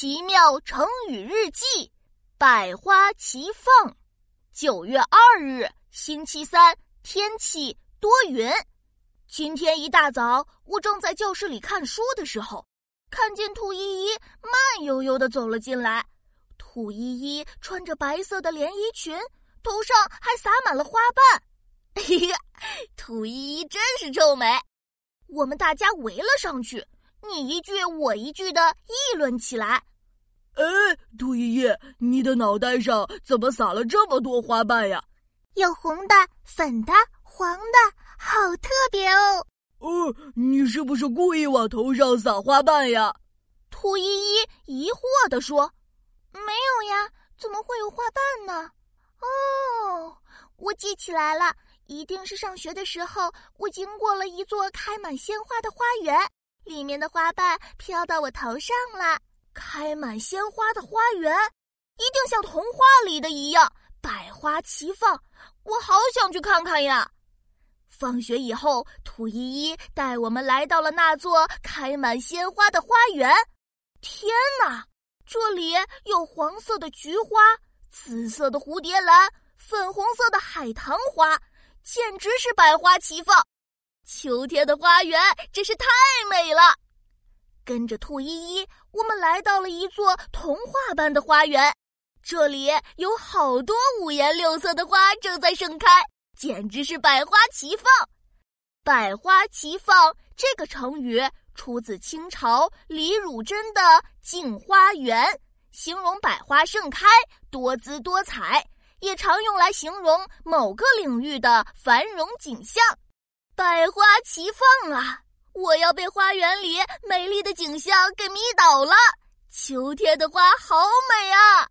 奇妙成语日记，百花齐放。九月二日，星期三，天气多云。今天一大早，我正在教室里看书的时候，看见兔依依慢悠悠的走了进来。兔依依穿着白色的连衣裙，头上还撒满了花瓣。嘿呀，兔依依真是臭美！我们大家围了上去。你一句我一句的议论起来。哎，兔爷爷，你的脑袋上怎么撒了这么多花瓣呀？有红的、粉的、黄的，好特别哦。哦，你是不是故意往头上撒花瓣呀？兔依依疑惑地说：“没有呀，怎么会有花瓣呢？”哦，我记起来了，一定是上学的时候，我经过了一座开满鲜花的花园。里面的花瓣飘到我头上了，开满鲜花的花园，一定像童话里的一样，百花齐放。我好想去看看呀！放学以后，兔依依带我们来到了那座开满鲜花的花园。天哪，这里有黄色的菊花、紫色的蝴蝶兰、粉红色的海棠花，简直是百花齐放。秋天的花园真是太美了。跟着兔依依，我们来到了一座童话般的花园。这里有好多五颜六色的花正在盛开，简直是百花齐放。百花齐放这个成语出自清朝李汝珍的《镜花缘》，形容百花盛开、多姿多彩，也常用来形容某个领域的繁荣景象。百花齐放啊！我要被花园里美丽的景象给迷倒了。秋天的花好美啊！